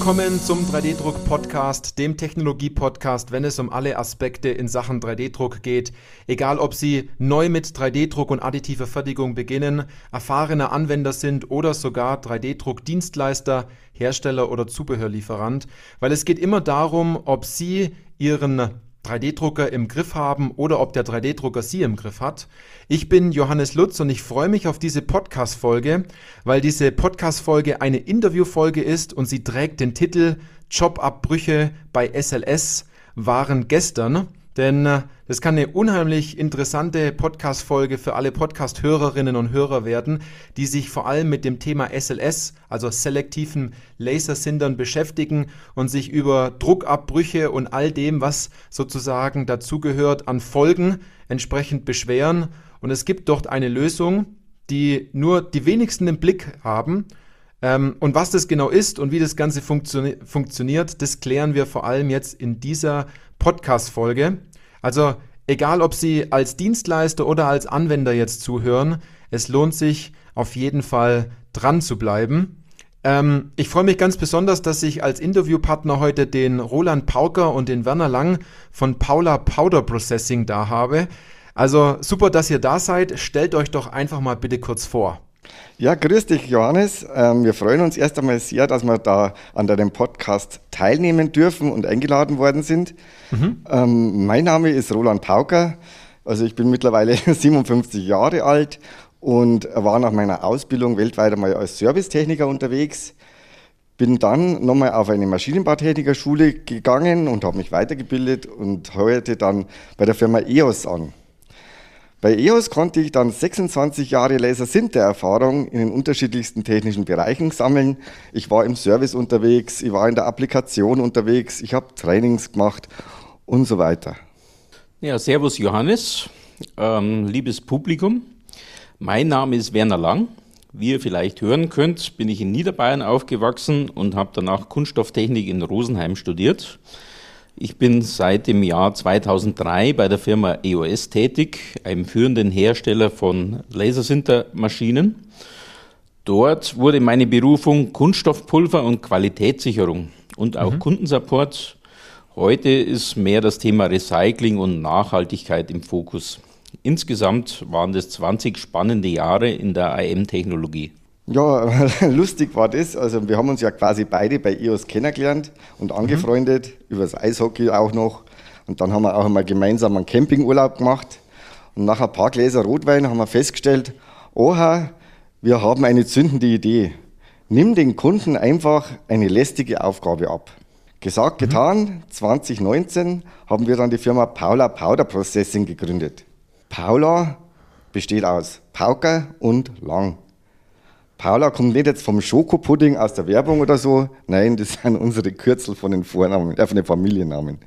Willkommen zum 3D-Druck-Podcast, dem Technologie-Podcast, wenn es um alle Aspekte in Sachen 3D-Druck geht. Egal, ob Sie neu mit 3D-Druck und additiver Fertigung beginnen, erfahrene Anwender sind oder sogar 3D-Druck-Dienstleister, Hersteller oder Zubehörlieferant, weil es geht immer darum, ob Sie Ihren 3D-Drucker im Griff haben oder ob der 3D-Drucker Sie im Griff hat. Ich bin Johannes Lutz und ich freue mich auf diese Podcast-Folge, weil diese Podcast-Folge eine Interview-Folge ist und sie trägt den Titel Jobabbrüche bei SLS waren gestern. Denn äh, das kann eine unheimlich interessante Podcast-Folge für alle Podcast-Hörerinnen und Hörer werden, die sich vor allem mit dem Thema SLS, also selektiven Lasersindern, beschäftigen und sich über Druckabbrüche und all dem, was sozusagen dazugehört, an Folgen entsprechend beschweren. Und es gibt dort eine Lösung, die nur die wenigsten im Blick haben. Ähm, und was das genau ist und wie das Ganze funktio funktioniert, das klären wir vor allem jetzt in dieser Podcast-Folge. Also egal, ob Sie als Dienstleister oder als Anwender jetzt zuhören, es lohnt sich auf jeden Fall dran zu bleiben. Ähm, ich freue mich ganz besonders, dass ich als Interviewpartner heute den Roland Pauker und den Werner Lang von Paula Powder Processing da habe. Also super, dass ihr da seid. Stellt euch doch einfach mal bitte kurz vor. Ja, grüß dich, Johannes. Ähm, wir freuen uns erst einmal sehr, dass wir da an deinem Podcast teilnehmen dürfen und eingeladen worden sind. Mhm. Ähm, mein Name ist Roland Pauker. Also ich bin mittlerweile 57 Jahre alt und war nach meiner Ausbildung weltweit einmal als Servicetechniker unterwegs. Bin dann nochmal auf eine Maschinenbautechnikerschule gegangen und habe mich weitergebildet und heuerte dann bei der Firma EOS an. Bei EOS konnte ich dann 26 Jahre Laser-Sinter-Erfahrung in den unterschiedlichsten technischen Bereichen sammeln. Ich war im Service unterwegs, ich war in der Applikation unterwegs, ich habe Trainings gemacht und so weiter. Ja, Servus Johannes, ähm, liebes Publikum. Mein Name ist Werner Lang. Wie ihr vielleicht hören könnt, bin ich in Niederbayern aufgewachsen und habe danach Kunststofftechnik in Rosenheim studiert. Ich bin seit dem Jahr 2003 bei der Firma EOS tätig, einem führenden Hersteller von Lasersintermaschinen. Dort wurde meine Berufung Kunststoffpulver und Qualitätssicherung und auch mhm. Kundensupport. Heute ist mehr das Thema Recycling und Nachhaltigkeit im Fokus. Insgesamt waren das 20 spannende Jahre in der AM-Technologie. Ja, lustig war das. Also wir haben uns ja quasi beide bei EOS kennengelernt und angefreundet, mhm. über das Eishockey auch noch. Und dann haben wir auch einmal gemeinsam einen Campingurlaub gemacht. Und nach ein paar Gläser Rotwein haben wir festgestellt, oha, wir haben eine zündende Idee. Nimm den Kunden einfach eine lästige Aufgabe ab. Gesagt, mhm. getan, 2019 haben wir dann die Firma Paula Powder Processing gegründet. Paula besteht aus Pauker und Lang. Paula kommt nicht jetzt vom Schokopudding aus der Werbung oder so. Nein, das sind unsere Kürzel von den Vornamen, äh, von den Familiennamen.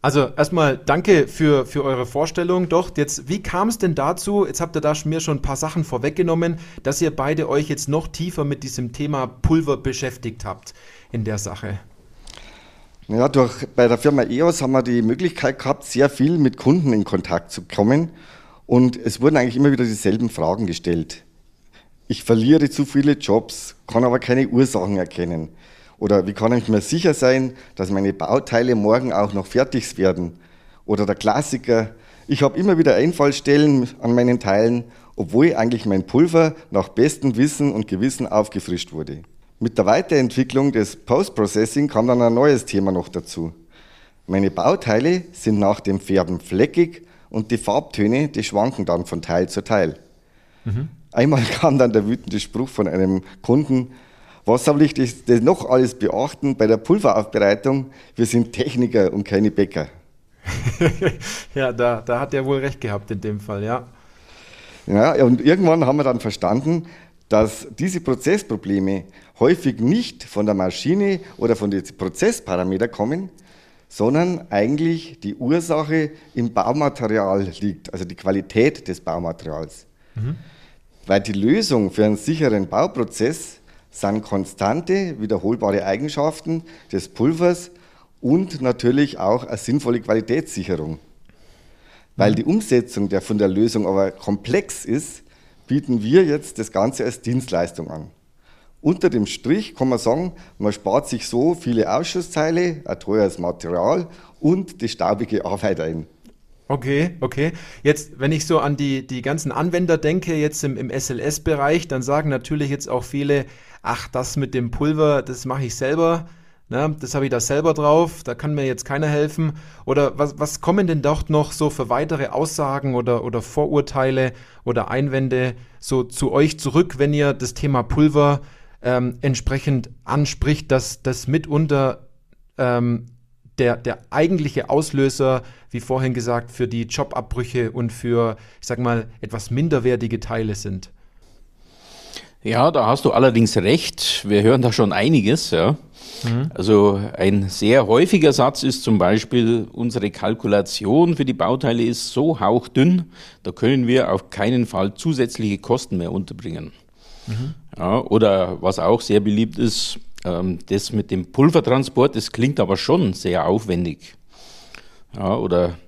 Also erstmal danke für, für eure Vorstellung. Doch, jetzt, wie kam es denn dazu? Jetzt habt ihr da mir schon ein paar Sachen vorweggenommen, dass ihr beide euch jetzt noch tiefer mit diesem Thema Pulver beschäftigt habt in der Sache. Ja, durch, bei der Firma EOS haben wir die Möglichkeit gehabt, sehr viel mit Kunden in Kontakt zu kommen. Und es wurden eigentlich immer wieder dieselben Fragen gestellt ich verliere zu viele Jobs, kann aber keine Ursachen erkennen. Oder wie kann ich mir sicher sein, dass meine Bauteile morgen auch noch fertig werden? Oder der Klassiker, ich habe immer wieder Einfallstellen an meinen Teilen, obwohl eigentlich mein Pulver nach bestem Wissen und Gewissen aufgefrischt wurde. Mit der Weiterentwicklung des Post-Processing kam dann ein neues Thema noch dazu. Meine Bauteile sind nach dem Färben fleckig und die Farbtöne, die schwanken dann von Teil zu Teil. Mhm. Einmal kam dann der wütende Spruch von einem Kunden, was soll ich das noch alles beachten bei der Pulveraufbereitung? Wir sind Techniker und keine Bäcker. ja, da, da hat er wohl recht gehabt in dem Fall, ja. Ja, und irgendwann haben wir dann verstanden, dass diese Prozessprobleme häufig nicht von der Maschine oder von den Prozessparametern kommen, sondern eigentlich die Ursache im Baumaterial liegt, also die Qualität des Baumaterials. Mhm weil die Lösung für einen sicheren Bauprozess sind konstante, wiederholbare Eigenschaften des Pulvers und natürlich auch eine sinnvolle Qualitätssicherung. Weil die Umsetzung der von der Lösung aber komplex ist, bieten wir jetzt das Ganze als Dienstleistung an. Unter dem Strich kann man sagen, man spart sich so viele Ausschussteile, ein teures Material und die staubige Arbeit ein. Okay, okay. Jetzt, wenn ich so an die, die ganzen Anwender denke, jetzt im, im SLS-Bereich, dann sagen natürlich jetzt auch viele, ach, das mit dem Pulver, das mache ich selber. Ne, das habe ich da selber drauf, da kann mir jetzt keiner helfen. Oder was, was kommen denn dort noch so für weitere Aussagen oder, oder Vorurteile oder Einwände so zu euch zurück, wenn ihr das Thema Pulver ähm, entsprechend anspricht, dass das mitunter ähm, der, der eigentliche Auslöser, wie vorhin gesagt, für die Jobabbrüche und für, ich sag mal, etwas minderwertige Teile sind. Ja, da hast du allerdings recht. Wir hören da schon einiges. Ja. Mhm. Also ein sehr häufiger Satz ist zum Beispiel, unsere Kalkulation für die Bauteile ist so hauchdünn, da können wir auf keinen Fall zusätzliche Kosten mehr unterbringen. Mhm. Ja, oder was auch sehr beliebt ist, das mit dem Pulvertransport, das klingt aber schon sehr aufwendig. Ja, oder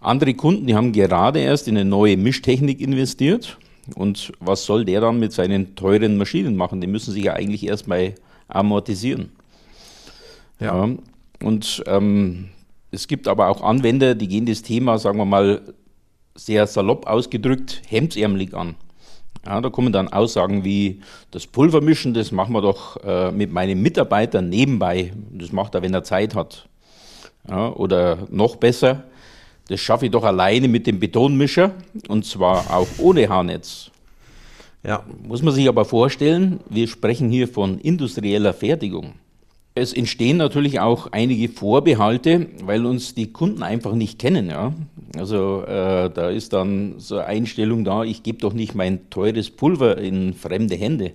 andere Kunden, die haben gerade erst in eine neue Mischtechnik investiert. Und was soll der dann mit seinen teuren Maschinen machen? Die müssen sich ja eigentlich erstmal amortisieren. Ja. ja und ähm, es gibt aber auch Anwender, die gehen das Thema, sagen wir mal, sehr salopp ausgedrückt, hemdsärmelig an. Ja, da kommen dann Aussagen wie, das Pulvermischen, das machen wir doch äh, mit meinem Mitarbeiter nebenbei. Das macht er, wenn er Zeit hat. Ja, oder noch besser, das schaffe ich doch alleine mit dem Betonmischer und zwar auch ohne Haarnetz. Ja. Muss man sich aber vorstellen, wir sprechen hier von industrieller Fertigung. Es entstehen natürlich auch einige Vorbehalte, weil uns die Kunden einfach nicht kennen. Ja? Also äh, da ist dann so eine Einstellung da, ich gebe doch nicht mein teures Pulver in fremde Hände.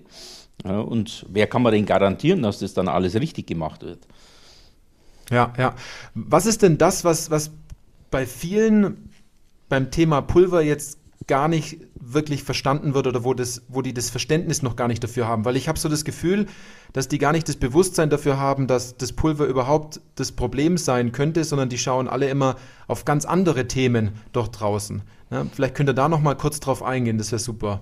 Ja, und wer kann mir denn garantieren, dass das dann alles richtig gemacht wird? Ja, ja. Was ist denn das, was, was bei vielen beim Thema Pulver jetzt gar nicht wirklich verstanden wird oder wo, das, wo die das Verständnis noch gar nicht dafür haben. Weil ich habe so das Gefühl, dass die gar nicht das Bewusstsein dafür haben, dass das Pulver überhaupt das Problem sein könnte, sondern die schauen alle immer auf ganz andere Themen dort draußen. Ja, vielleicht könnt ihr da noch mal kurz drauf eingehen, das wäre super.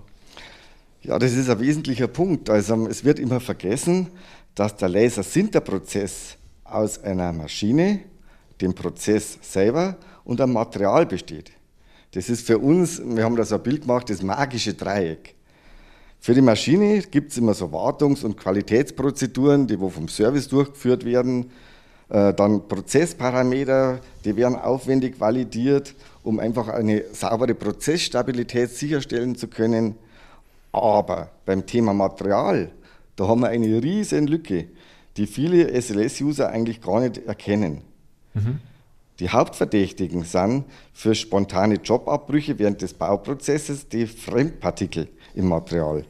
Ja, das ist ein wesentlicher Punkt. Also es wird immer vergessen, dass der Lasersinterprozess aus einer Maschine, dem Prozess selber und einem Material besteht. Das ist für uns, wir haben da so ein Bild gemacht, das magische Dreieck. Für die Maschine gibt es immer so Wartungs- und Qualitätsprozeduren, die wo vom Service durchgeführt werden. Äh, dann Prozessparameter, die werden aufwendig validiert, um einfach eine saubere Prozessstabilität sicherstellen zu können. Aber beim Thema Material, da haben wir eine riesen Lücke, die viele SLS-User eigentlich gar nicht erkennen. Mhm. Die Hauptverdächtigen sind für spontane Jobabbrüche während des Bauprozesses die Fremdpartikel im Material.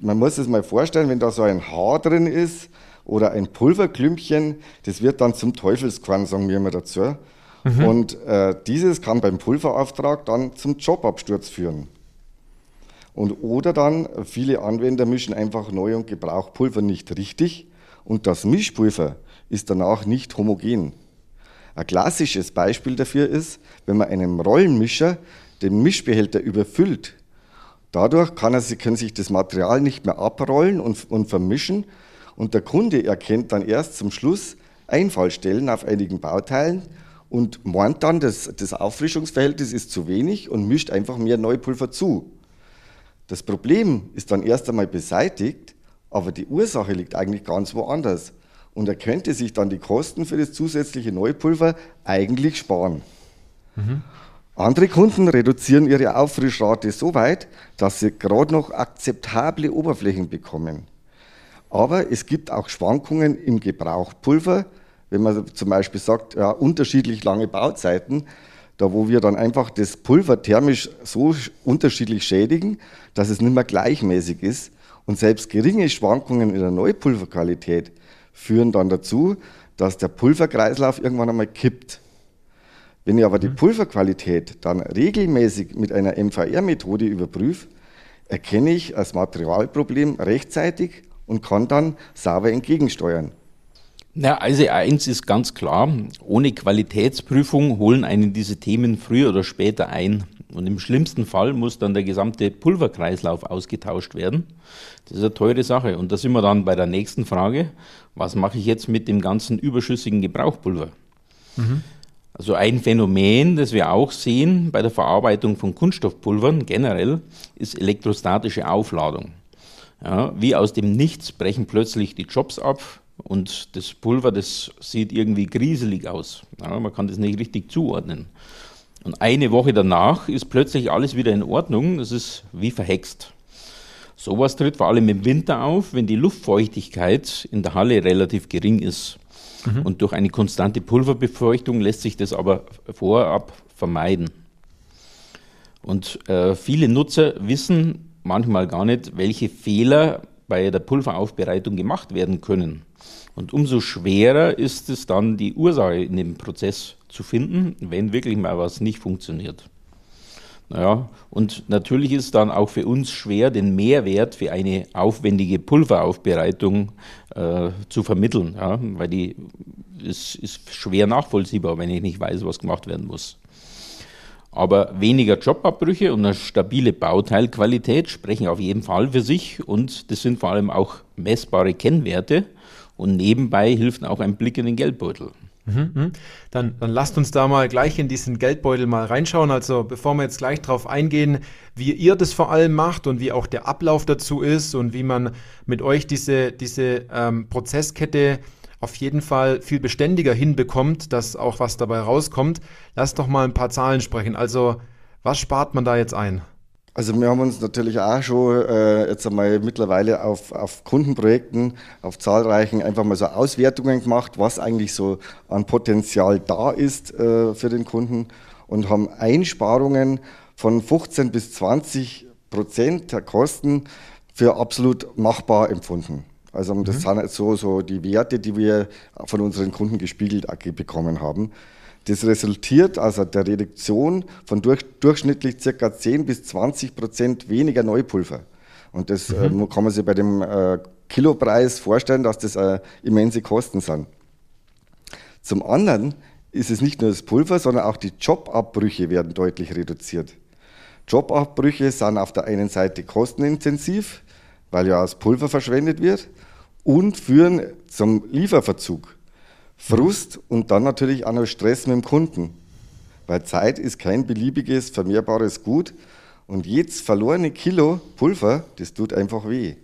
Man muss es mal vorstellen, wenn da so ein Haar drin ist oder ein Pulverklümpchen, das wird dann zum Teufelskorn, sagen wir immer dazu. Mhm. Und äh, dieses kann beim Pulverauftrag dann zum Jobabsturz führen. Und oder dann, viele Anwender mischen einfach Neu- und Gebrauchpulver nicht richtig und das Mischpulver ist danach nicht homogen. Ein klassisches Beispiel dafür ist, wenn man einem Rollenmischer den Mischbehälter überfüllt. Dadurch kann er, können sich das Material nicht mehr abrollen und, und vermischen und der Kunde erkennt dann erst zum Schluss Einfallstellen auf einigen Bauteilen und meint dann, dass das Auffrischungsverhältnis ist zu wenig und mischt einfach mehr Neupulver zu. Das Problem ist dann erst einmal beseitigt, aber die Ursache liegt eigentlich ganz woanders und er könnte sich dann die Kosten für das zusätzliche Neupulver eigentlich sparen. Mhm. Andere Kunden reduzieren ihre Auffrischrate so weit, dass sie gerade noch akzeptable Oberflächen bekommen. Aber es gibt auch Schwankungen im Gebrauchpulver, wenn man zum Beispiel sagt, ja, unterschiedlich lange Bauzeiten, da wo wir dann einfach das Pulver thermisch so unterschiedlich schädigen, dass es nicht mehr gleichmäßig ist. Und selbst geringe Schwankungen in der Neupulverqualität führen dann dazu, dass der Pulverkreislauf irgendwann einmal kippt. Wenn ich aber die mhm. Pulverqualität dann regelmäßig mit einer MVR-Methode überprüfe, erkenne ich das Materialproblem rechtzeitig und kann dann sauber entgegensteuern. Na, also eins ist ganz klar, ohne Qualitätsprüfung holen einen diese Themen früher oder später ein. Und im schlimmsten Fall muss dann der gesamte Pulverkreislauf ausgetauscht werden. Das ist eine teure Sache. Und da sind wir dann bei der nächsten Frage. Was mache ich jetzt mit dem ganzen überschüssigen Gebrauchpulver? Mhm. Also ein Phänomen, das wir auch sehen bei der Verarbeitung von Kunststoffpulvern generell, ist elektrostatische Aufladung. Ja, wie aus dem Nichts brechen plötzlich die Jobs ab und das Pulver, das sieht irgendwie grieselig aus. Ja, man kann das nicht richtig zuordnen. Und eine Woche danach ist plötzlich alles wieder in Ordnung. Das ist wie verhext. Sowas tritt vor allem im Winter auf, wenn die Luftfeuchtigkeit in der Halle relativ gering ist. Mhm. Und durch eine konstante Pulverbefeuchtung lässt sich das aber vorab vermeiden. Und äh, viele Nutzer wissen manchmal gar nicht, welche Fehler bei der Pulveraufbereitung gemacht werden können. Und umso schwerer ist es dann, die Ursache in dem Prozess zu finden, wenn wirklich mal was nicht funktioniert. Naja, und natürlich ist es dann auch für uns schwer, den Mehrwert für eine aufwendige Pulveraufbereitung äh, zu vermitteln, ja, weil die ist, ist schwer nachvollziehbar, wenn ich nicht weiß, was gemacht werden muss. Aber weniger Jobabbrüche und eine stabile Bauteilqualität sprechen auf jeden Fall für sich und das sind vor allem auch messbare Kennwerte und nebenbei hilft auch ein Blick in den Geldbeutel. Mhm, mhm. Dann, dann lasst uns da mal gleich in diesen Geldbeutel mal reinschauen. Also bevor wir jetzt gleich darauf eingehen, wie ihr das vor allem macht und wie auch der Ablauf dazu ist und wie man mit euch diese, diese ähm, Prozesskette auf jeden Fall viel beständiger hinbekommt, dass auch was dabei rauskommt, lasst doch mal ein paar Zahlen sprechen. Also was spart man da jetzt ein? Also wir haben uns natürlich auch schon äh, jetzt einmal mittlerweile auf, auf Kundenprojekten, auf zahlreichen einfach mal so Auswertungen gemacht, was eigentlich so an Potenzial da ist äh, für den Kunden und haben Einsparungen von 15 bis 20 Prozent der Kosten für absolut machbar empfunden. Also das mhm. sind so, so die Werte, die wir von unseren Kunden gespiegelt bekommen haben. Das resultiert aus der Reduktion von durch, durchschnittlich ca. 10 bis 20 Prozent weniger Neupulver. Und das äh, mhm. äh, kann man sich bei dem äh, Kilopreis vorstellen, dass das äh, immense Kosten sind. Zum anderen ist es nicht nur das Pulver, sondern auch die Jobabbrüche werden deutlich reduziert. Jobabbrüche sind auf der einen Seite kostenintensiv, weil ja das Pulver verschwendet wird, und führen zum Lieferverzug. Frust und dann natürlich auch noch Stress mit dem Kunden. Weil Zeit ist kein beliebiges, vermehrbares Gut und jedes verlorene Kilo Pulver, das tut einfach weh.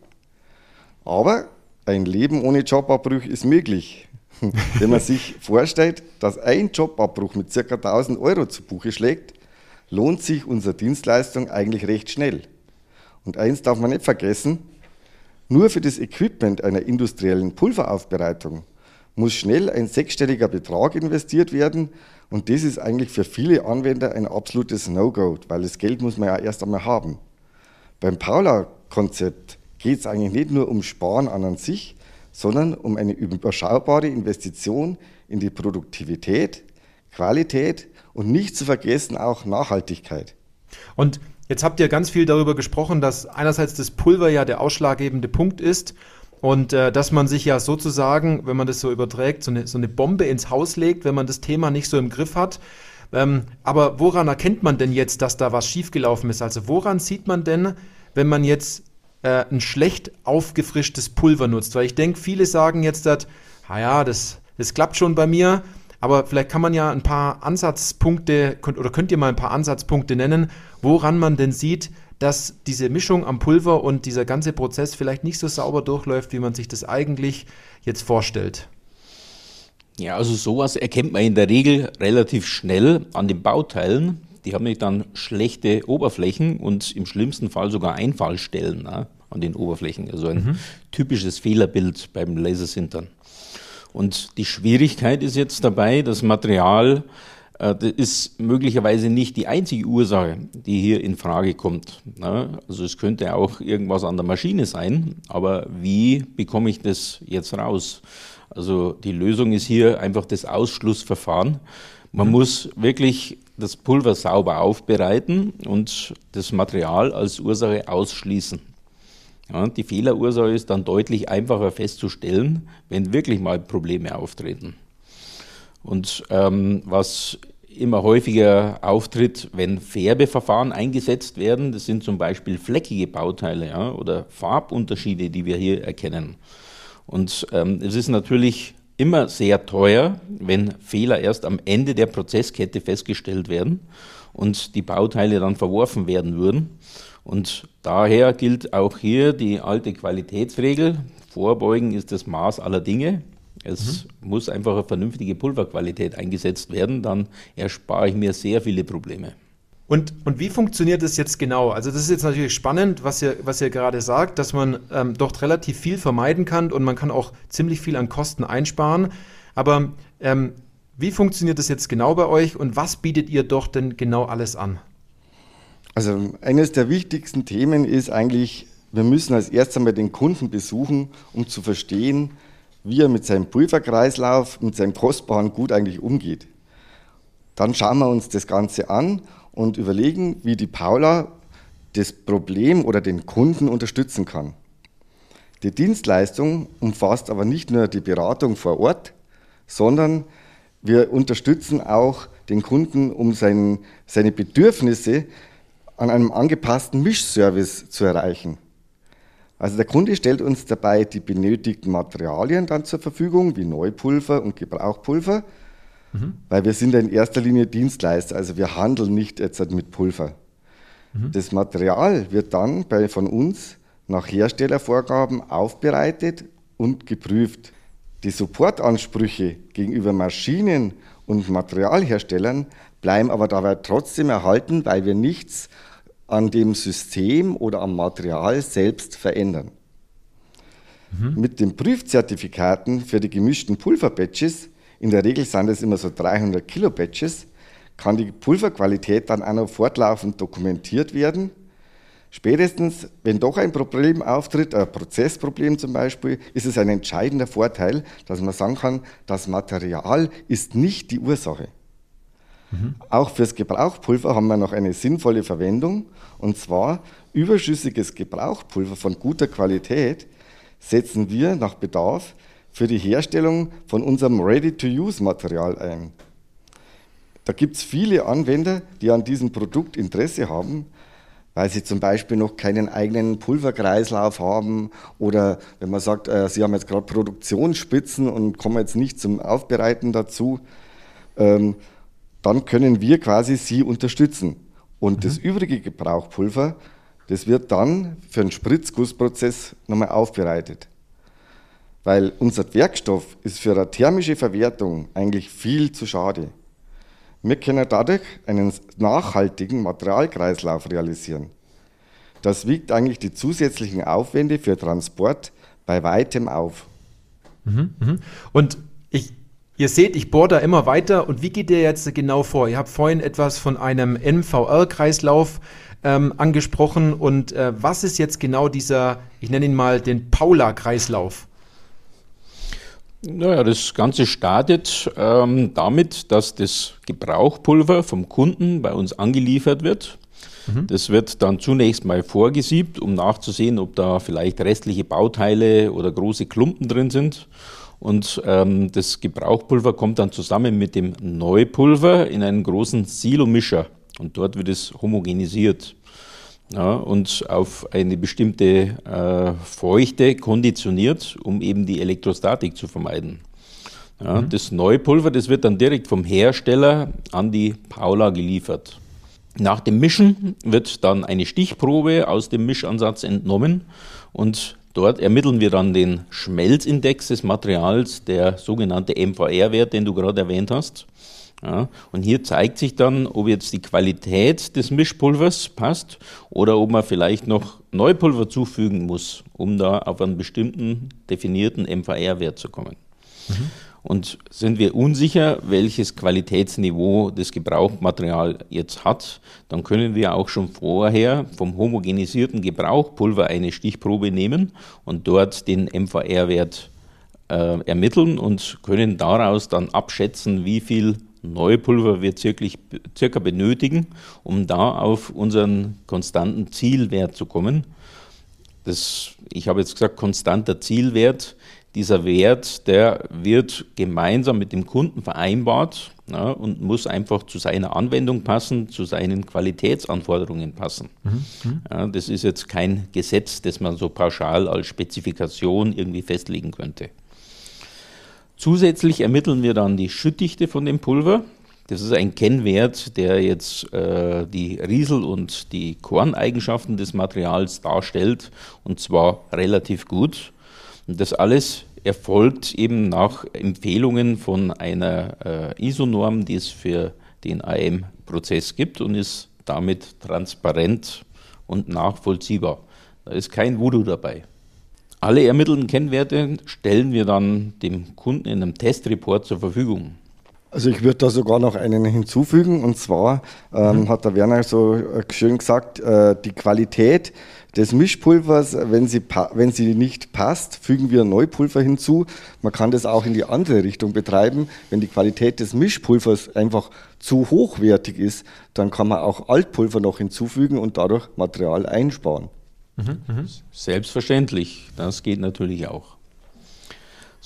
Aber ein Leben ohne Jobabbruch ist möglich. Wenn man sich vorstellt, dass ein Jobabbruch mit ca. 1000 Euro zu Buche schlägt, lohnt sich unsere Dienstleistung eigentlich recht schnell. Und eins darf man nicht vergessen, nur für das Equipment einer industriellen Pulveraufbereitung muss schnell ein sechsstelliger Betrag investiert werden. Und das ist eigentlich für viele Anwender ein absolutes No-Go, weil das Geld muss man ja erst einmal haben. Beim Paula-Konzept geht es eigentlich nicht nur um Sparen an sich, sondern um eine überschaubare Investition in die Produktivität, Qualität und nicht zu vergessen auch Nachhaltigkeit. Und jetzt habt ihr ganz viel darüber gesprochen, dass einerseits das Pulver ja der ausschlaggebende Punkt ist und äh, dass man sich ja sozusagen, wenn man das so überträgt, so eine, so eine Bombe ins Haus legt, wenn man das Thema nicht so im Griff hat. Ähm, aber woran erkennt man denn jetzt, dass da was schiefgelaufen ist? Also woran sieht man denn, wenn man jetzt äh, ein schlecht aufgefrischtes Pulver nutzt? Weil ich denke, viele sagen jetzt, dass, ja, das, das klappt schon bei mir. Aber vielleicht kann man ja ein paar Ansatzpunkte oder könnt ihr mal ein paar Ansatzpunkte nennen, woran man denn sieht, dass diese Mischung am Pulver und dieser ganze Prozess vielleicht nicht so sauber durchläuft, wie man sich das eigentlich jetzt vorstellt. Ja, also sowas erkennt man in der Regel relativ schnell an den Bauteilen. Die haben nicht dann schlechte Oberflächen und im schlimmsten Fall sogar Einfallstellen ne, an den Oberflächen. Also ein mhm. typisches Fehlerbild beim Lasersintern. Und die Schwierigkeit ist jetzt dabei, das Material das ist möglicherweise nicht die einzige Ursache, die hier in Frage kommt. Ne? Also es könnte auch irgendwas an der Maschine sein, aber wie bekomme ich das jetzt raus? Also die Lösung ist hier einfach das Ausschlussverfahren. Man mhm. muss wirklich das Pulver sauber aufbereiten und das Material als Ursache ausschließen. Ja, die Fehlerursache ist dann deutlich einfacher festzustellen, wenn wirklich mal Probleme auftreten. Und ähm, was immer häufiger auftritt, wenn Färbeverfahren eingesetzt werden. Das sind zum Beispiel fleckige Bauteile ja, oder Farbunterschiede, die wir hier erkennen. Und ähm, es ist natürlich immer sehr teuer, wenn Fehler erst am Ende der Prozesskette festgestellt werden und die Bauteile dann verworfen werden würden. Und daher gilt auch hier die alte Qualitätsregel. Vorbeugen ist das Maß aller Dinge. Es mhm. muss einfach eine vernünftige Pulverqualität eingesetzt werden, dann erspare ich mir sehr viele Probleme. Und, und wie funktioniert das jetzt genau? Also das ist jetzt natürlich spannend, was ihr, was ihr gerade sagt, dass man ähm, dort relativ viel vermeiden kann und man kann auch ziemlich viel an Kosten einsparen. Aber ähm, wie funktioniert das jetzt genau bei euch und was bietet ihr doch denn genau alles an? Also eines der wichtigsten Themen ist eigentlich, wir müssen als erstes einmal den Kunden besuchen, um zu verstehen, wie er mit seinem Pulverkreislauf, mit seinem kostbaren Gut eigentlich umgeht. Dann schauen wir uns das Ganze an und überlegen, wie die Paula das Problem oder den Kunden unterstützen kann. Die Dienstleistung umfasst aber nicht nur die Beratung vor Ort, sondern wir unterstützen auch den Kunden, um sein, seine Bedürfnisse an einem angepassten Mischservice zu erreichen. Also der Kunde stellt uns dabei die benötigten Materialien dann zur Verfügung, wie Neupulver und Gebrauchpulver, mhm. weil wir sind ja in erster Linie Dienstleister, also wir handeln nicht jetzt mit Pulver. Mhm. Das Material wird dann bei, von uns nach Herstellervorgaben aufbereitet und geprüft. Die Supportansprüche gegenüber Maschinen und Materialherstellern bleiben aber dabei trotzdem erhalten, weil wir nichts an dem System oder am Material selbst verändern. Mhm. Mit den Prüfzertifikaten für die gemischten Pulverbatches, in der Regel sind es immer so 300 Kilo Batches, kann die Pulverqualität dann auch noch fortlaufend dokumentiert werden. Spätestens, wenn doch ein Problem auftritt, ein Prozessproblem zum Beispiel, ist es ein entscheidender Vorteil, dass man sagen kann, das Material ist nicht die Ursache. Mhm. Auch fürs Gebrauchpulver haben wir noch eine sinnvolle Verwendung. Und zwar überschüssiges Gebrauchpulver von guter Qualität setzen wir nach Bedarf für die Herstellung von unserem Ready-to-Use-Material ein. Da gibt es viele Anwender, die an diesem Produkt Interesse haben, weil sie zum Beispiel noch keinen eigenen Pulverkreislauf haben oder wenn man sagt, äh, sie haben jetzt gerade Produktionsspitzen und kommen jetzt nicht zum Aufbereiten dazu. Ähm, dann können wir quasi sie unterstützen. Und mhm. das übrige Gebrauchpulver, das wird dann für einen Spritzgussprozess nochmal aufbereitet. Weil unser Werkstoff ist für eine thermische Verwertung eigentlich viel zu schade. Wir können dadurch einen nachhaltigen Materialkreislauf realisieren. Das wiegt eigentlich die zusätzlichen Aufwände für Transport bei weitem auf. Mhm, mhm. Und Ihr seht, ich bohre da immer weiter. Und wie geht ihr jetzt genau vor? Ihr habt vorhin etwas von einem NVR-Kreislauf ähm, angesprochen. Und äh, was ist jetzt genau dieser, ich nenne ihn mal den Paula-Kreislauf? Naja, das Ganze startet ähm, damit, dass das Gebrauchpulver vom Kunden bei uns angeliefert wird. Mhm. Das wird dann zunächst mal vorgesiebt, um nachzusehen, ob da vielleicht restliche Bauteile oder große Klumpen drin sind. Und ähm, das Gebrauchpulver kommt dann zusammen mit dem Neupulver in einen großen Silomischer. Und dort wird es homogenisiert. Ja, und auf eine bestimmte äh, Feuchte konditioniert, um eben die Elektrostatik zu vermeiden. Ja, mhm. Das Neupulver, das wird dann direkt vom Hersteller an die Paula geliefert. Nach dem Mischen wird dann eine Stichprobe aus dem Mischansatz entnommen und Dort ermitteln wir dann den Schmelzindex des Materials, der sogenannte MVR-Wert, den du gerade erwähnt hast. Ja, und hier zeigt sich dann, ob jetzt die Qualität des Mischpulvers passt oder ob man vielleicht noch Neupulver zufügen muss, um da auf einen bestimmten definierten MVR-Wert zu kommen. Mhm. Und sind wir unsicher, welches Qualitätsniveau das Gebrauchmaterial jetzt hat, dann können wir auch schon vorher vom homogenisierten Gebrauchpulver eine Stichprobe nehmen und dort den MVR-Wert äh, ermitteln und können daraus dann abschätzen, wie viel Neupulver wir circa benötigen, um da auf unseren konstanten Zielwert zu kommen. Das, ich habe jetzt gesagt, konstanter Zielwert Dieser Wert, der wird gemeinsam mit dem Kunden vereinbart ja, und muss einfach zu seiner Anwendung passen, zu seinen Qualitätsanforderungen passen. Mhm. mhm. Ja, das ist jetzt kein Gesetz, das man so pauschal als Spezifikation irgendwie festlegen könnte. Zusätzlich ermitteln wir dann die Schüttdichte von dem Pulver. Das ist ein Kennwert, der jetzt äh, die Riesel- und die Korneigenschaften des Materials darstellt, und zwar relativ gut. Und das alles erfolgt eben nach Empfehlungen von einer äh, ISO-Norm, die es für den AM-Prozess gibt und ist damit transparent und nachvollziehbar. Da ist kein Voodoo dabei. Alle ermittelten Kennwerte stellen wir dann dem Kunden in einem Testreport zur Verfügung. Also ich würde da sogar noch einen hinzufügen und zwar ähm, mhm. hat der Werner so äh, schön gesagt, äh, die Qualität des Mischpulvers, wenn sie, wenn sie nicht passt, fügen wir Neupulver hinzu. Man kann das auch in die andere Richtung betreiben. Wenn die Qualität des Mischpulvers einfach zu hochwertig ist, dann kann man auch Altpulver noch hinzufügen und dadurch Material einsparen. Mhm, mh. Selbstverständlich, das geht natürlich auch.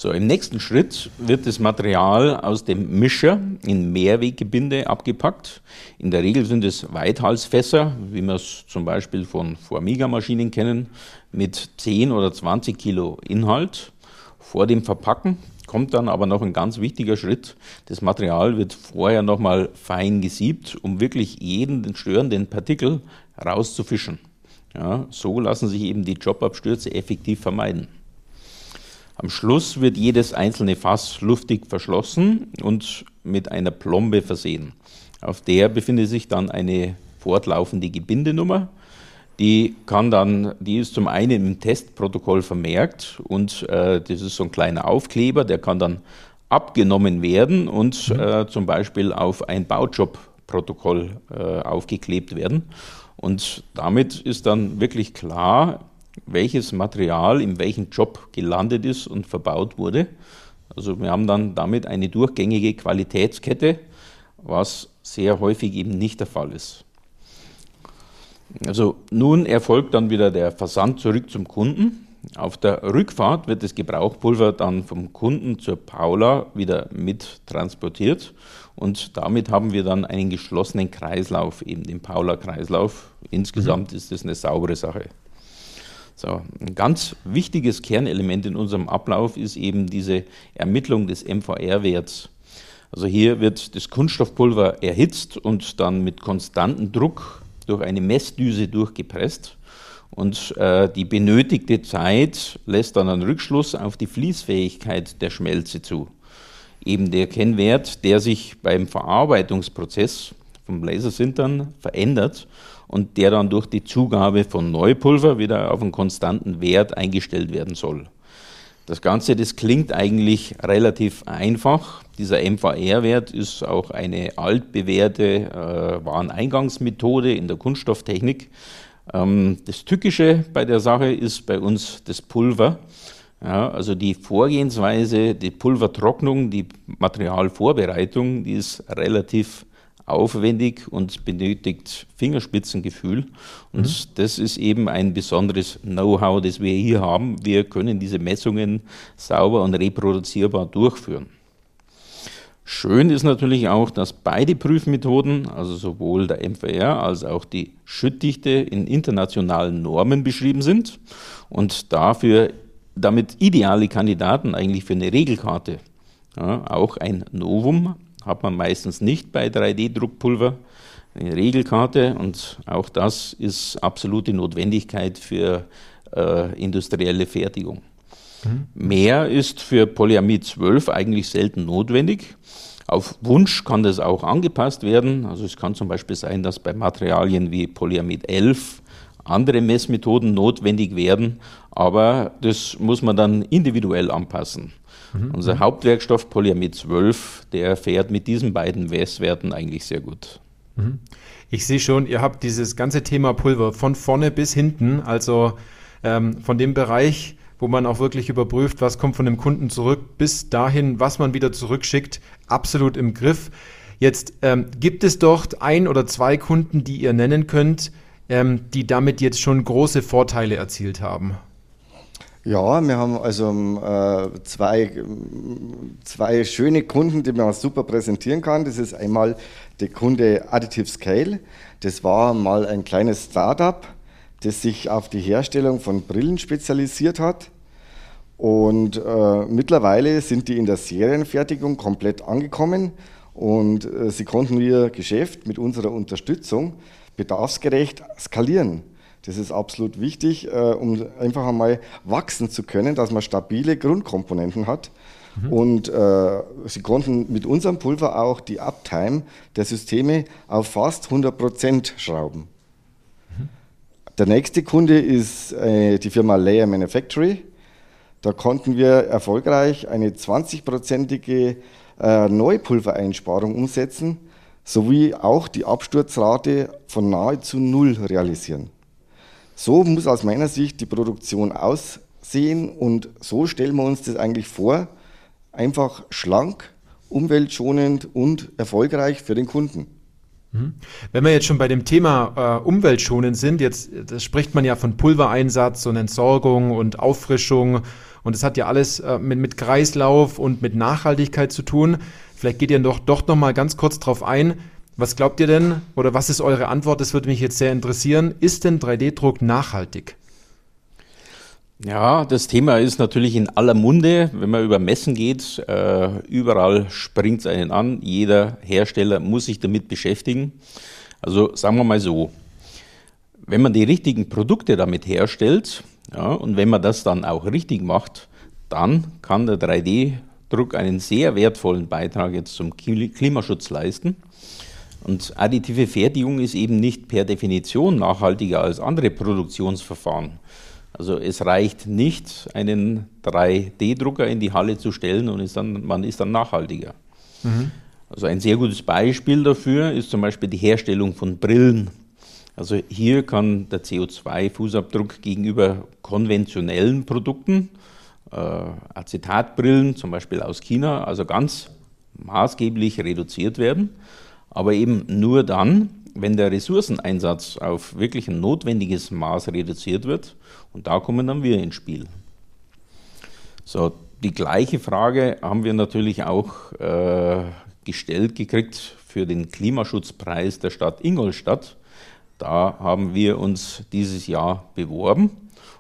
So, im nächsten Schritt wird das Material aus dem Mischer in Mehrweggebinde abgepackt. In der Regel sind es Weithalsfässer, wie wir es zum Beispiel von Formiga-Maschinen kennen, mit 10 oder 20 Kilo Inhalt. Vor dem Verpacken kommt dann aber noch ein ganz wichtiger Schritt. Das Material wird vorher nochmal fein gesiebt, um wirklich jeden störenden Partikel rauszufischen. Ja, so lassen sich eben die Jobabstürze effektiv vermeiden. Am Schluss wird jedes einzelne Fass luftig verschlossen und mit einer Plombe versehen. Auf der befindet sich dann eine fortlaufende Gebindenummer. Die kann dann, die ist zum einen im Testprotokoll vermerkt und äh, das ist so ein kleiner Aufkleber, der kann dann abgenommen werden und mhm. äh, zum Beispiel auf ein Baujobprotokoll äh, aufgeklebt werden. Und damit ist dann wirklich klar, welches Material in welchem Job gelandet ist und verbaut wurde. Also wir haben dann damit eine durchgängige Qualitätskette, was sehr häufig eben nicht der Fall ist. Also nun erfolgt dann wieder der Versand zurück zum Kunden. Auf der Rückfahrt wird das Gebrauchpulver dann vom Kunden zur Paula wieder mit transportiert und damit haben wir dann einen geschlossenen Kreislauf, eben den Paula-Kreislauf. Insgesamt mhm. ist das eine saubere Sache. So, ein ganz wichtiges Kernelement in unserem Ablauf ist eben diese Ermittlung des MVR-Werts. Also hier wird das Kunststoffpulver erhitzt und dann mit konstantem Druck durch eine Messdüse durchgepresst. Und äh, die benötigte Zeit lässt dann einen Rückschluss auf die Fließfähigkeit der Schmelze zu. Eben der Kennwert, der sich beim Verarbeitungsprozess vom Lasersintern verändert und der dann durch die Zugabe von Neupulver wieder auf einen konstanten Wert eingestellt werden soll. Das Ganze, das klingt eigentlich relativ einfach. Dieser MVR-Wert ist auch eine altbewährte äh, Wareneingangsmethode in der Kunststofftechnik. Ähm, das Tückische bei der Sache ist bei uns das Pulver. Ja, also die Vorgehensweise, die Pulvertrocknung, die Materialvorbereitung, die ist relativ aufwendig und benötigt Fingerspitzengefühl. Und mhm. das ist eben ein besonderes Know-how, das wir hier haben. Wir können diese Messungen sauber und reproduzierbar durchführen. Schön ist natürlich auch, dass beide Prüfmethoden, also sowohl der MVR als auch die Schüttdichte in internationalen Normen beschrieben sind und dafür damit ideale Kandidaten eigentlich für eine Regelkarte. Ja, auch ein Novum hat man meistens nicht bei 3D-Druckpulver, eine Regelkarte und auch das ist absolute Notwendigkeit für äh, industrielle Fertigung. Mhm. Mehr ist für Polyamid 12 eigentlich selten notwendig. Auf Wunsch kann das auch angepasst werden. Also es kann zum Beispiel sein, dass bei Materialien wie Polyamid 11 andere Messmethoden notwendig werden, aber das muss man dann individuell anpassen. Mhm. Unser Hauptwerkstoff Polyamid 12, der fährt mit diesen beiden Messwerten eigentlich sehr gut. Mhm. Ich sehe schon, ihr habt dieses ganze Thema Pulver von vorne bis hinten, also ähm, von dem Bereich, wo man auch wirklich überprüft, was kommt von dem Kunden zurück, bis dahin, was man wieder zurückschickt, absolut im Griff. Jetzt ähm, gibt es dort ein oder zwei Kunden, die ihr nennen könnt, ähm, die damit jetzt schon große Vorteile erzielt haben. Ja, wir haben also äh, zwei, zwei schöne Kunden, die man super präsentieren kann. Das ist einmal der Kunde Additive Scale. Das war mal ein kleines Startup, das sich auf die Herstellung von Brillen spezialisiert hat. Und äh, mittlerweile sind die in der Serienfertigung komplett angekommen und äh, sie konnten ihr Geschäft mit unserer Unterstützung bedarfsgerecht skalieren. Das ist absolut wichtig, äh, um einfach einmal wachsen zu können, dass man stabile Grundkomponenten hat. Mhm. Und äh, sie konnten mit unserem Pulver auch die Uptime der Systeme auf fast 100 Prozent schrauben. Mhm. Der nächste Kunde ist äh, die Firma Layer Manufactory. Da konnten wir erfolgreich eine 20-prozentige äh, Neupulvereinsparung umsetzen, sowie auch die Absturzrate von nahezu null realisieren. So muss aus meiner Sicht die Produktion aussehen und so stellen wir uns das eigentlich vor. Einfach schlank, umweltschonend und erfolgreich für den Kunden. Mhm. Wenn wir jetzt schon bei dem Thema äh, umweltschonend sind, jetzt spricht man ja von Pulvereinsatz und Entsorgung und Auffrischung und es hat ja alles äh, mit, mit Kreislauf und mit Nachhaltigkeit zu tun. Vielleicht geht ihr doch, doch noch mal ganz kurz drauf ein. Was glaubt ihr denn oder was ist eure Antwort? Das würde mich jetzt sehr interessieren. Ist denn 3D-Druck nachhaltig? Ja, das Thema ist natürlich in aller Munde, wenn man über Messen geht. Äh, überall springt es einen an. Jeder Hersteller muss sich damit beschäftigen. Also sagen wir mal so, wenn man die richtigen Produkte damit herstellt ja, und wenn man das dann auch richtig macht, dann kann der 3D-Druck einen sehr wertvollen Beitrag jetzt zum Klimaschutz leisten. Und additive Fertigung ist eben nicht per Definition nachhaltiger als andere Produktionsverfahren. Also es reicht nicht, einen 3D-Drucker in die Halle zu stellen und ist dann, man ist dann nachhaltiger. Mhm. Also ein sehr gutes Beispiel dafür ist zum Beispiel die Herstellung von Brillen. Also hier kann der CO2-Fußabdruck gegenüber konventionellen Produkten, äh, Acetatbrillen zum Beispiel aus China, also ganz maßgeblich reduziert werden aber eben nur dann, wenn der Ressourceneinsatz auf wirklich ein notwendiges Maß reduziert wird. Und da kommen dann wir ins Spiel. So, die gleiche Frage haben wir natürlich auch äh, gestellt gekriegt für den Klimaschutzpreis der Stadt Ingolstadt. Da haben wir uns dieses Jahr beworben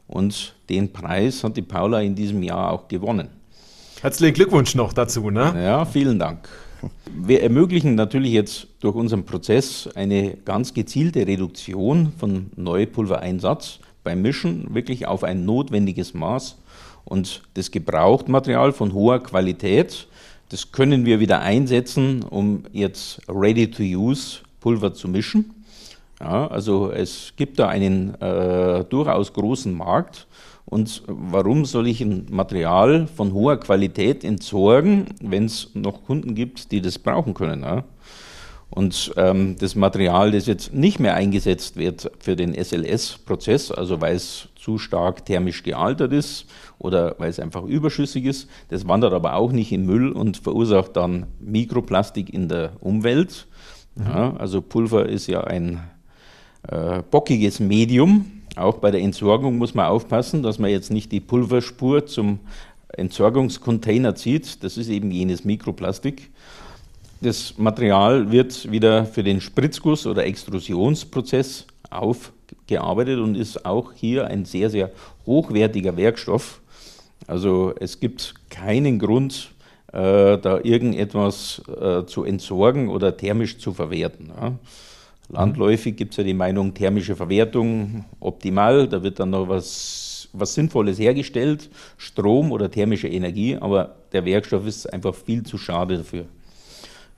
und den Preis hat die Paula in diesem Jahr auch gewonnen. Herzlichen Glückwunsch noch dazu. Ne? Ja, vielen Dank. Wir ermöglichen natürlich jetzt durch unseren Prozess eine ganz gezielte Reduktion von Neupulvereinsatz beim Mischen wirklich auf ein notwendiges Maß. Und das Gebrauchtmaterial von hoher Qualität, das können wir wieder einsetzen, um jetzt Ready-to-Use Pulver zu mischen. Ja, also es gibt da einen äh, durchaus großen Markt und warum soll ich ein Material von hoher Qualität entsorgen, wenn es noch Kunden gibt, die das brauchen können? Ja? Und ähm, das Material, das jetzt nicht mehr eingesetzt wird für den SLS-Prozess, also weil es zu stark thermisch gealtert ist oder weil es einfach überschüssig ist, das wandert aber auch nicht in Müll und verursacht dann Mikroplastik in der Umwelt. Mhm. Ja, also Pulver ist ja ein äh, bockiges Medium auch bei der Entsorgung muss man aufpassen, dass man jetzt nicht die Pulverspur zum Entsorgungscontainer zieht. Das ist eben jenes Mikroplastik. Das Material wird wieder für den Spritzguss- oder Extrusionsprozess aufgearbeitet und ist auch hier ein sehr, sehr hochwertiger Werkstoff. Also es gibt keinen Grund, äh, da irgendetwas äh, zu entsorgen oder thermisch zu verwerten. Ja. Landläufig gibt es ja die Meinung, thermische Verwertung optimal, da wird dann noch was, was Sinnvolles hergestellt, Strom oder thermische Energie, aber der Werkstoff ist einfach viel zu schade dafür.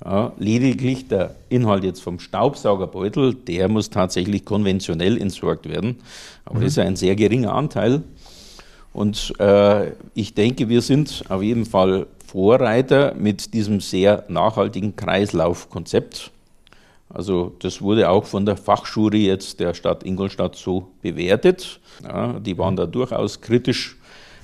Ja, lediglich der Inhalt jetzt vom Staubsaugerbeutel, der muss tatsächlich konventionell entsorgt werden, aber mhm. das ist ja ein sehr geringer Anteil. Und äh, ich denke, wir sind auf jeden Fall Vorreiter mit diesem sehr nachhaltigen Kreislaufkonzept. Also das wurde auch von der Fachjury jetzt der Stadt Ingolstadt so bewertet. Ja, die waren da durchaus kritisch,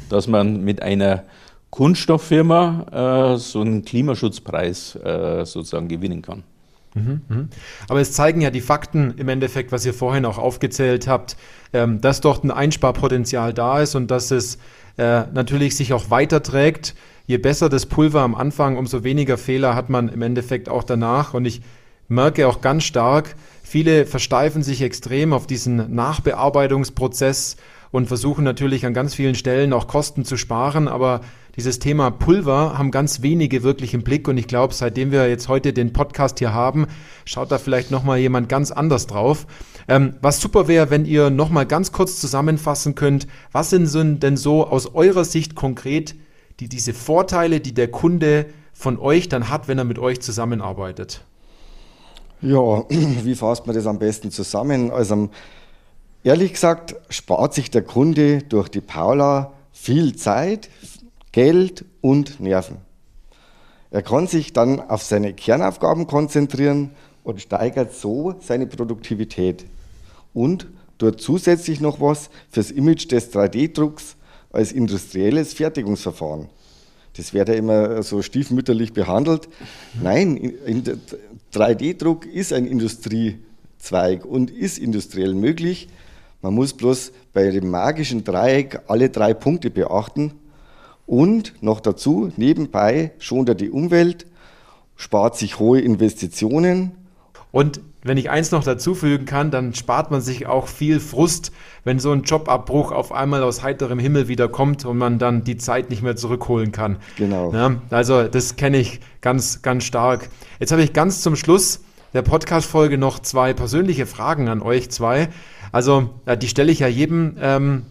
dass man mit einer Kunststofffirma äh, so einen Klimaschutzpreis äh, sozusagen gewinnen kann. Mhm, mhm. Aber es zeigen ja die Fakten im Endeffekt, was ihr vorhin auch aufgezählt habt, ähm, dass dort ein Einsparpotenzial da ist und dass es äh, natürlich sich auch weiterträgt. Je besser das Pulver am Anfang, umso weniger Fehler hat man im Endeffekt auch danach. Und ich merke auch ganz stark, viele versteifen sich extrem auf diesen Nachbearbeitungsprozess und versuchen natürlich an ganz vielen Stellen auch Kosten zu sparen, aber dieses Thema Pulver haben ganz wenige wirklich im Blick und ich glaube, seitdem wir jetzt heute den Podcast hier haben, schaut da vielleicht nochmal jemand ganz anders drauf. Ähm, was super wäre, wenn ihr nochmal ganz kurz zusammenfassen könnt, was sind denn so aus eurer Sicht konkret die, diese Vorteile, die der Kunde von euch dann hat, wenn er mit euch zusammenarbeitet? Ja, wie fasst man das am besten zusammen? Also ehrlich gesagt spart sich der Kunde durch die Paula viel Zeit, Geld und Nerven. Er kann sich dann auf seine Kernaufgaben konzentrieren und steigert so seine Produktivität. Und tut zusätzlich noch was fürs Image des 3D-Drucks als industrielles Fertigungsverfahren. Das wird ja immer so stiefmütterlich behandelt. Nein, 3D-Druck ist ein Industriezweig und ist industriell möglich. Man muss bloß bei dem magischen Dreieck alle drei Punkte beachten und noch dazu, nebenbei schont er die Umwelt, spart sich hohe Investitionen. Und wenn ich eins noch dazufügen kann, dann spart man sich auch viel Frust, wenn so ein Jobabbruch auf einmal aus heiterem Himmel wieder kommt und man dann die Zeit nicht mehr zurückholen kann. Genau. Ja, also das kenne ich ganz, ganz stark. Jetzt habe ich ganz zum Schluss der Podcast-Folge noch zwei persönliche Fragen an euch zwei. Also die stelle ich ja jedem ähm,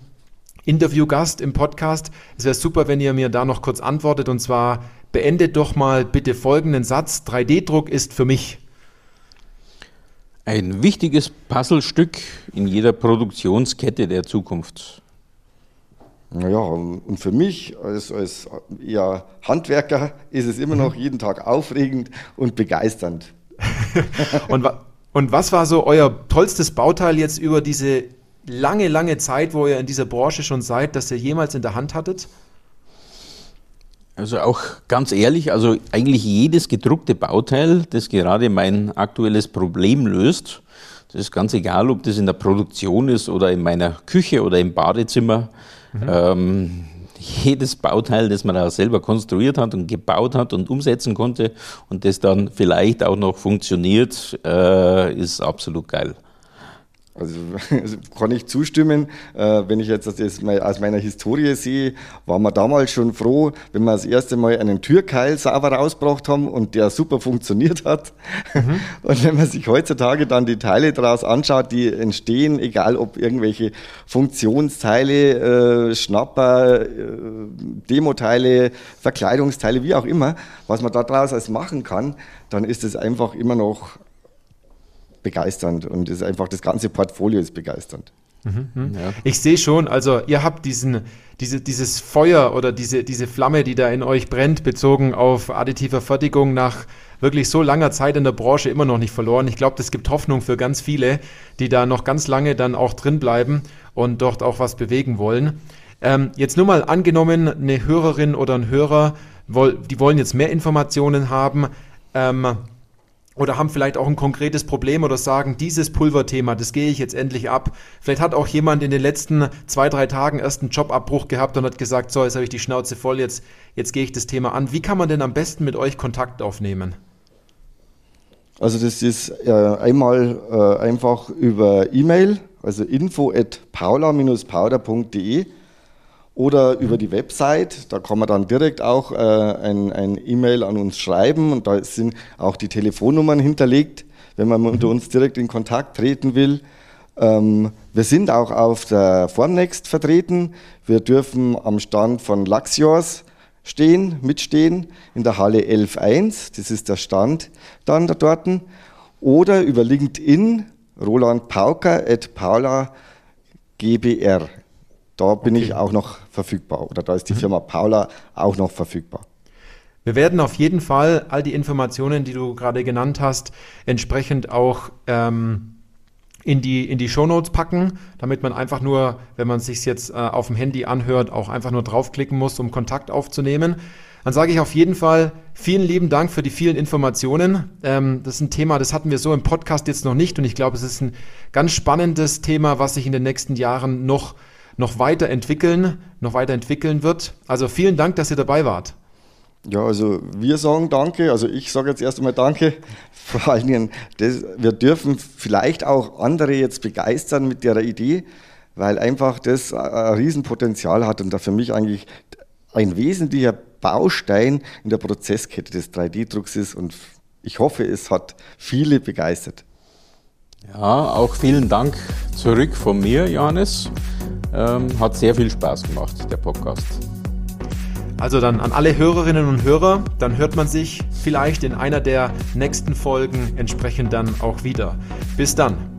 Interviewgast im Podcast. Es wäre super, wenn ihr mir da noch kurz antwortet und zwar beendet doch mal bitte folgenden Satz. 3D-Druck ist für mich. Ein wichtiges Puzzlestück in jeder Produktionskette der Zukunft. Naja, und für mich als, als ja, Handwerker ist es immer noch jeden Tag aufregend und begeisternd. und, und was war so euer tollstes Bauteil jetzt über diese lange, lange Zeit, wo ihr in dieser Branche schon seid, dass ihr jemals in der Hand hattet? Also auch ganz ehrlich, also eigentlich jedes gedruckte Bauteil, das gerade mein aktuelles Problem löst, das ist ganz egal, ob das in der Produktion ist oder in meiner Küche oder im Badezimmer. Mhm. Ähm, jedes Bauteil, das man da selber konstruiert hat und gebaut hat und umsetzen konnte und das dann vielleicht auch noch funktioniert, äh, ist absolut geil. Also, also, kann ich zustimmen. Äh, wenn ich jetzt das aus meiner Historie sehe, waren wir damals schon froh, wenn wir das erste Mal einen Türkeil sauber rausgebracht haben und der super funktioniert hat. Mhm. Und wenn man sich heutzutage dann die Teile daraus anschaut, die entstehen, egal ob irgendwelche Funktionsteile, äh, Schnapper, äh, Demoteile, Verkleidungsteile, wie auch immer, was man daraus als machen kann, dann ist es einfach immer noch begeisternd und ist einfach das ganze Portfolio ist begeisternd. Mhm, mhm, ja. Ich sehe schon, also ihr habt diesen, diese, dieses Feuer oder diese, diese Flamme, die da in euch brennt, bezogen auf additive Fertigung nach wirklich so langer Zeit in der Branche immer noch nicht verloren. Ich glaube, das gibt Hoffnung für ganz viele, die da noch ganz lange dann auch drin bleiben und dort auch was bewegen wollen. Ähm, jetzt nur mal angenommen, eine Hörerin oder ein Hörer, die wollen jetzt mehr Informationen haben. Ähm, oder haben vielleicht auch ein konkretes Problem oder sagen, dieses Pulverthema, das gehe ich jetzt endlich ab. Vielleicht hat auch jemand in den letzten zwei, drei Tagen erst einen Jobabbruch gehabt und hat gesagt, so, jetzt habe ich die Schnauze voll, jetzt, jetzt gehe ich das Thema an. Wie kann man denn am besten mit euch Kontakt aufnehmen? Also das ist äh, einmal äh, einfach über E-Mail, also info at paula-powder.de oder über die Website. Da kann man dann direkt auch äh, ein, ein E-Mail an uns schreiben und da sind auch die Telefonnummern hinterlegt, wenn man mit uns direkt in Kontakt treten will. Ähm, wir sind auch auf der Formnext vertreten. Wir dürfen am Stand von Laxios stehen, mitstehen, in der Halle 11.1. Das ist der Stand dann da dort. Oder über LinkedIn Roland Pauker at Paula GBR. Da bin okay. ich auch noch verfügbar oder da ist die mhm. Firma Paula auch noch verfügbar. Wir werden auf jeden Fall all die Informationen, die du gerade genannt hast, entsprechend auch ähm, in die, in die Shownotes packen, damit man einfach nur, wenn man es sich jetzt äh, auf dem Handy anhört, auch einfach nur draufklicken muss, um Kontakt aufzunehmen. Dann sage ich auf jeden Fall vielen lieben Dank für die vielen Informationen. Ähm, das ist ein Thema, das hatten wir so im Podcast jetzt noch nicht und ich glaube, es ist ein ganz spannendes Thema, was sich in den nächsten Jahren noch, noch weiterentwickeln, noch weiterentwickeln wird. Also vielen Dank, dass ihr dabei wart. Ja, also wir sagen Danke, also ich sage jetzt erst einmal Danke. Vor allen Dingen, das, wir dürfen vielleicht auch andere jetzt begeistern mit der Idee, weil einfach das ein Riesenpotenzial hat und da für mich eigentlich ein wesentlicher Baustein in der Prozesskette des 3D-Drucks ist und ich hoffe, es hat viele begeistert. Ja, auch vielen Dank zurück von mir, Johannes. Ähm, hat sehr viel Spaß gemacht, der Podcast. Also dann an alle Hörerinnen und Hörer, dann hört man sich vielleicht in einer der nächsten Folgen entsprechend dann auch wieder. Bis dann.